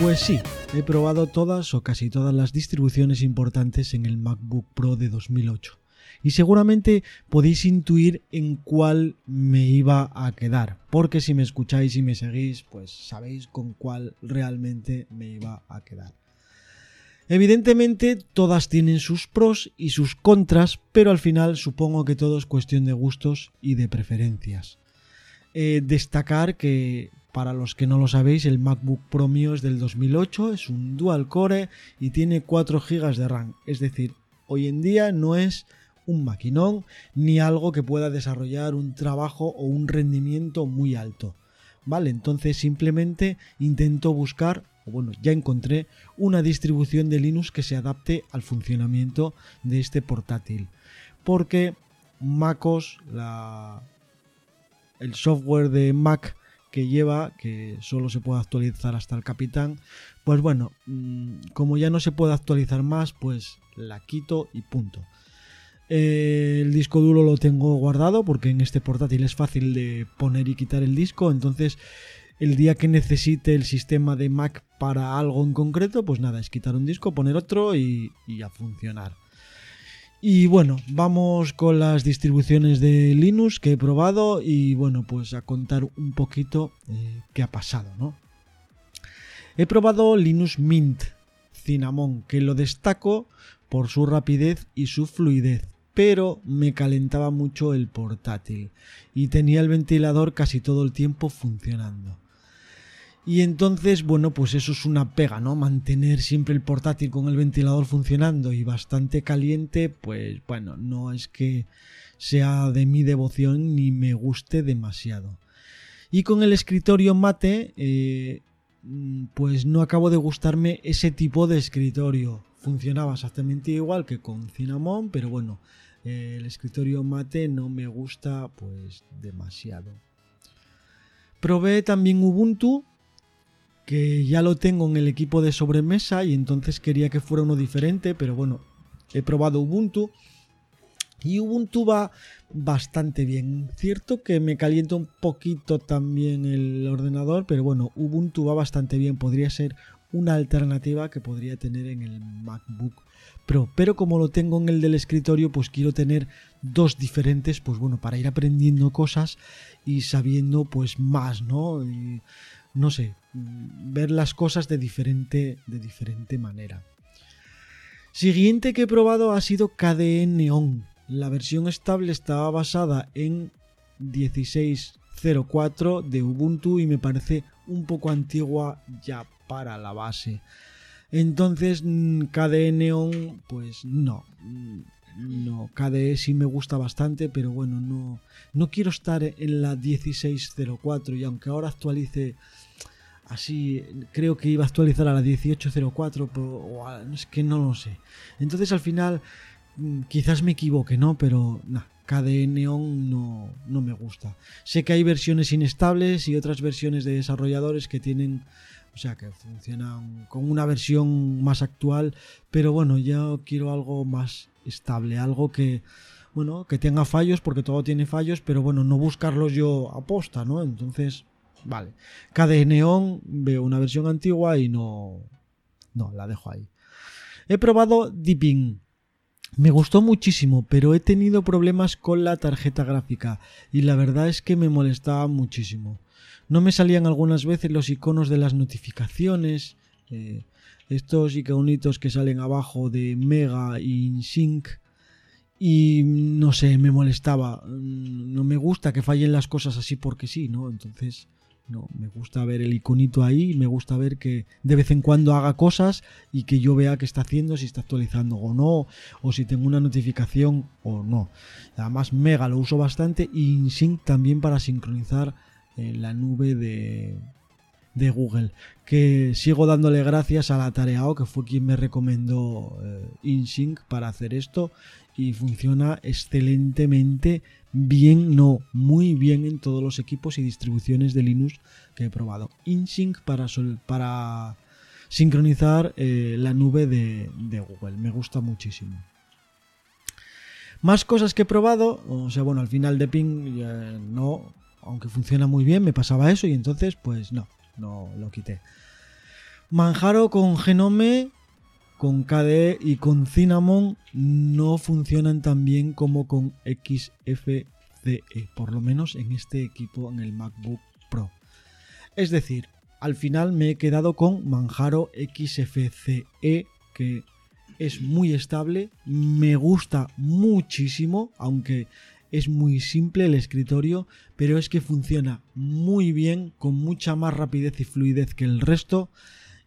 Pues sí, he probado todas o casi todas las distribuciones importantes en el MacBook Pro de 2008 y seguramente podéis intuir en cuál me iba a quedar, porque si me escucháis y me seguís, pues sabéis con cuál realmente me iba a quedar. Evidentemente todas tienen sus pros y sus contras, pero al final supongo que todo es cuestión de gustos y de preferencias. Eh, destacar que para los que no lo sabéis, el MacBook Pro mío es del 2008, es un dual core y tiene 4 GB de RAM. Es decir, hoy en día no es un maquinón ni algo que pueda desarrollar un trabajo o un rendimiento muy alto. Vale, entonces simplemente intento buscar, o bueno, ya encontré una distribución de Linux que se adapte al funcionamiento de este portátil. Porque MacOS, la, el software de Mac que lleva, que solo se puede actualizar hasta el capitán, pues bueno, mm, como ya no se puede actualizar más, pues la quito y punto. Eh, el disco duro lo tengo guardado porque en este portátil es fácil de poner y quitar el disco, entonces el día que necesite el sistema de Mac para algo en concreto, pues nada, es quitar un disco, poner otro y, y a funcionar. Y bueno, vamos con las distribuciones de Linux que he probado y bueno, pues a contar un poquito eh, qué ha pasado, ¿no? He probado Linux Mint Cinnamon, que lo destaco por su rapidez y su fluidez, pero me calentaba mucho el portátil y tenía el ventilador casi todo el tiempo funcionando. Y entonces, bueno, pues eso es una pega, ¿no? Mantener siempre el portátil con el ventilador funcionando y bastante caliente, pues bueno, no es que sea de mi devoción ni me guste demasiado. Y con el escritorio mate, eh, pues no acabo de gustarme ese tipo de escritorio. Funcionaba exactamente igual que con Cinnamon, pero bueno, el escritorio mate no me gusta pues demasiado. Probé también Ubuntu, que ya lo tengo en el equipo de sobremesa y entonces quería que fuera uno diferente, pero bueno, he probado Ubuntu y Ubuntu va bastante bien. Cierto que me calienta un poquito también el ordenador, pero bueno, Ubuntu va bastante bien. Podría ser una alternativa que podría tener en el MacBook Pro. Pero como lo tengo en el del escritorio, pues quiero tener dos diferentes, pues bueno, para ir aprendiendo cosas y sabiendo pues más, ¿no? no sé, ver las cosas de diferente, de diferente manera. Siguiente que he probado ha sido KDE Neon. La versión estable estaba basada en 16.04 de Ubuntu y me parece un poco antigua ya para la base. Entonces mm, KDE Neon, pues no. Mm, no, KDE sí me gusta bastante, pero bueno, no, no quiero estar en la 1604 y aunque ahora actualice así creo que iba a actualizar a la 1804 o es que no lo sé. Entonces al final mm, quizás me equivoque no pero nah, KDE Neon no, no me gusta. Sé que hay versiones inestables y otras versiones de desarrolladores que tienen o sea que funcionan con una versión más actual pero bueno yo quiero algo más estable algo que bueno que tenga fallos porque todo tiene fallos pero bueno no buscarlos yo a posta no entonces Vale. KDE Neon veo una versión antigua y no. No, la dejo ahí. He probado Deepin. Me gustó muchísimo, pero he tenido problemas con la tarjeta gráfica y la verdad es que me molestaba muchísimo. No me salían algunas veces los iconos de las notificaciones, eh, estos iconitos que salen abajo de Mega y InSync y no sé, me molestaba. No me gusta que fallen las cosas así porque sí, ¿no? Entonces no, me gusta ver el iconito ahí, me gusta ver que de vez en cuando haga cosas y que yo vea qué está haciendo, si está actualizando o no, o si tengo una notificación o no. Además, Mega lo uso bastante y InSync también para sincronizar en la nube de, de Google. Que sigo dándole gracias a la Tareao, que fue quien me recomendó eh, InSync para hacer esto. Y funciona excelentemente bien, no, muy bien en todos los equipos y distribuciones de Linux que he probado. InSync para, para sincronizar eh, la nube de, de Google. Me gusta muchísimo. Más cosas que he probado, o sea, bueno, al final de Ping no, aunque funciona muy bien, me pasaba eso y entonces pues no, no lo quité. Manjaro con Genome, con KDE y con Cinnamon no funcionan tan bien como con XFCE, por lo menos en este equipo, en el MacBook Pro. Es decir, al final me he quedado con Manjaro XFCE, que es muy estable, me gusta muchísimo, aunque es muy simple el escritorio, pero es que funciona muy bien, con mucha más rapidez y fluidez que el resto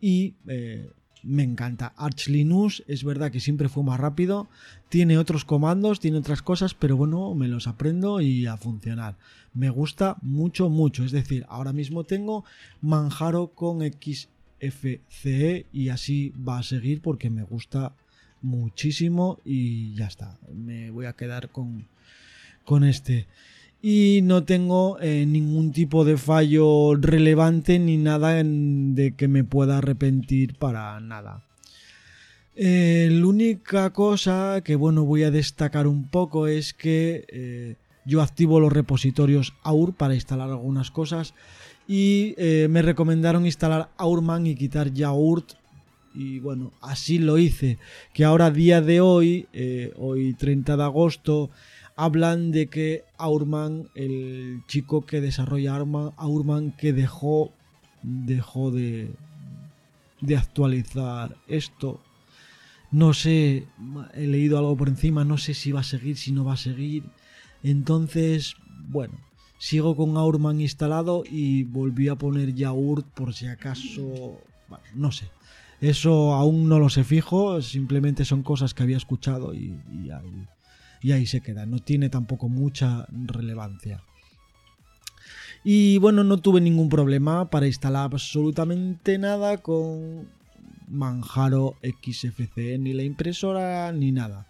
y eh, me encanta. Arch Linux es verdad que siempre fue más rápido, tiene otros comandos, tiene otras cosas, pero bueno, me los aprendo y a funcionar. Me gusta mucho, mucho. Es decir, ahora mismo tengo Manjaro con XFCE y así va a seguir porque me gusta muchísimo y ya está. Me voy a quedar con, con este. Y no tengo eh, ningún tipo de fallo relevante ni nada de que me pueda arrepentir para nada. Eh, la única cosa que bueno voy a destacar un poco es que eh, yo activo los repositorios AUR para instalar algunas cosas y me recomendaron instalar AURMAN y quitar YAURT y bueno, así lo hice. Que ahora día de hoy, hoy 30 de agosto, hablan de que Aurman, el chico que desarrolla Aurman, que dejó, dejó de, de actualizar esto. No sé, he leído algo por encima, no sé si va a seguir, si no va a seguir. Entonces, bueno, sigo con Aurman instalado y volví a poner Yaurt por si acaso, bueno, no sé. Eso aún no lo sé fijo, simplemente son cosas que había escuchado y, y ahí, y ahí se queda. No tiene tampoco mucha relevancia. Y bueno, no tuve ningún problema para instalar absolutamente nada con Manjaro XFCE, ni la impresora, ni nada.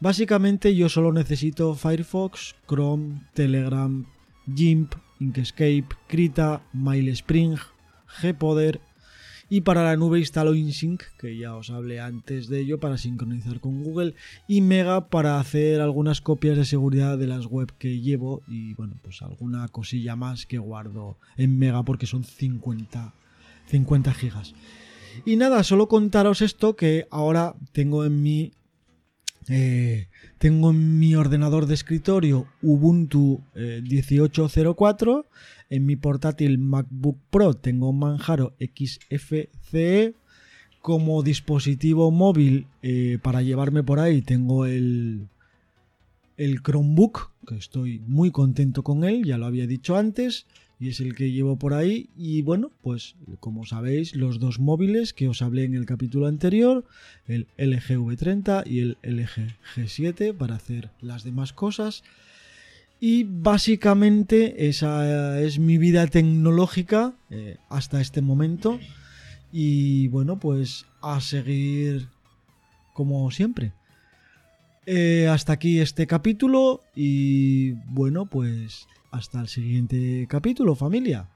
Básicamente yo solo necesito Firefox, Chrome, Telegram, GIMP, Inkscape, Krita, MailSpring, Gpoder y para la nube instalo InSync, que ya os hablé antes de ello, para sincronizar con Google. Y Mega para hacer algunas copias de seguridad de las web que llevo. Y bueno, pues alguna cosilla más que guardo en Mega porque son 50, 50 gigas. Y nada, solo contaros esto que ahora tengo en mi eh, tengo en mi ordenador de escritorio Ubuntu 18.04. Eh, en mi portátil MacBook Pro tengo Manjaro XFCE. Como dispositivo móvil eh, para llevarme por ahí tengo el, el Chromebook, que estoy muy contento con él, ya lo había dicho antes y es el que llevo por ahí. Y bueno, pues como sabéis, los dos móviles que os hablé en el capítulo anterior, el LG V30 y el LG G7 para hacer las demás cosas. Y básicamente esa es mi vida tecnológica eh, hasta este momento. Y bueno, pues a seguir como siempre. Eh, hasta aquí este capítulo y bueno, pues hasta el siguiente capítulo, familia.